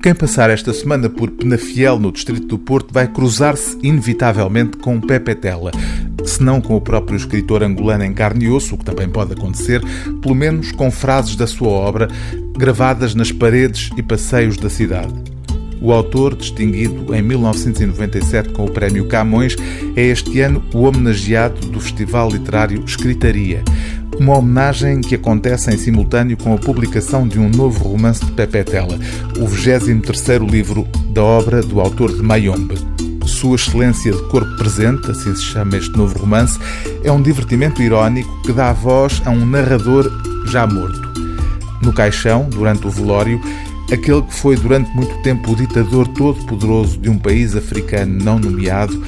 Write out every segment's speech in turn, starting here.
Quem passar esta semana por Penafiel, no distrito do Porto, vai cruzar-se inevitavelmente com Pepe Tela. Se não com o próprio escritor angolano em carne e osso, o que também pode acontecer, pelo menos com frases da sua obra gravadas nas paredes e passeios da cidade. O autor, distinguido em 1997 com o Prémio Camões, é este ano o homenageado do Festival Literário Escritaria. Uma homenagem que acontece em simultâneo com a publicação de um novo romance de Pepe Tela, o 23º livro da obra do autor de Mayombe. Sua Excelência de Corpo Presente, assim se chama este novo romance, é um divertimento irónico que dá voz a um narrador já morto. No caixão, durante o velório, aquele que foi durante muito tempo o ditador todo-poderoso de um país africano não nomeado,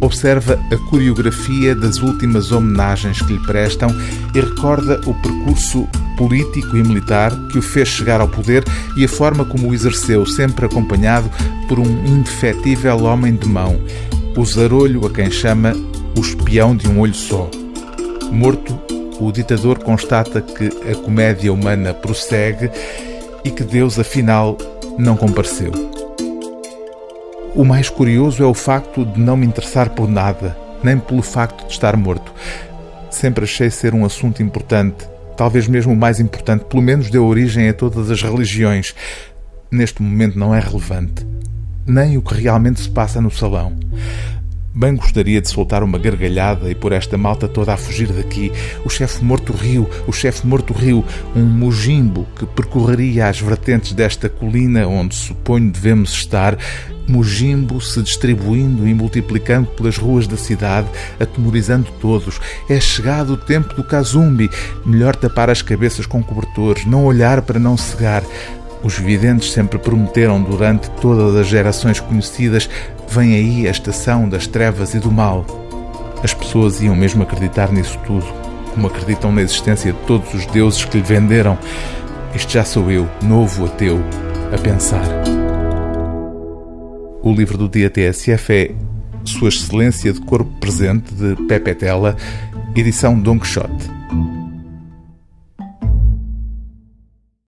observa a coreografia das últimas homenagens que lhe prestam e recorda o percurso político e militar que o fez chegar ao poder e a forma como o exerceu, sempre acompanhado por um indefetível homem de mão, o zarolho a quem chama o espião de um olho só. Morto, o ditador constata que a comédia humana prossegue e que Deus, afinal, não compareceu. O mais curioso é o facto de não me interessar por nada, nem pelo facto de estar morto. Sempre achei ser um assunto importante, talvez mesmo o mais importante, pelo menos deu origem a todas as religiões. Neste momento não é relevante, nem o que realmente se passa no salão. Bem gostaria de soltar uma gargalhada e pôr esta malta toda a fugir daqui. O chefe morto riu, o chefe morto riu, um mugimbo que percorreria as vertentes desta colina onde suponho devemos estar, mugimbo se distribuindo e multiplicando pelas ruas da cidade, atemorizando todos. É chegado o tempo do Kazumbi. Melhor tapar as cabeças com cobertores, não olhar para não cegar. Os videntes sempre prometeram durante todas as gerações conhecidas: vem aí a estação das trevas e do mal. As pessoas iam mesmo acreditar nisso tudo, como acreditam na existência de todos os deuses que lhe venderam. Isto já sou eu, novo ateu, a pensar. O livro do dia TSF é Sua Excelência de Corpo Presente, de Pepe Tela, edição Don Quixote.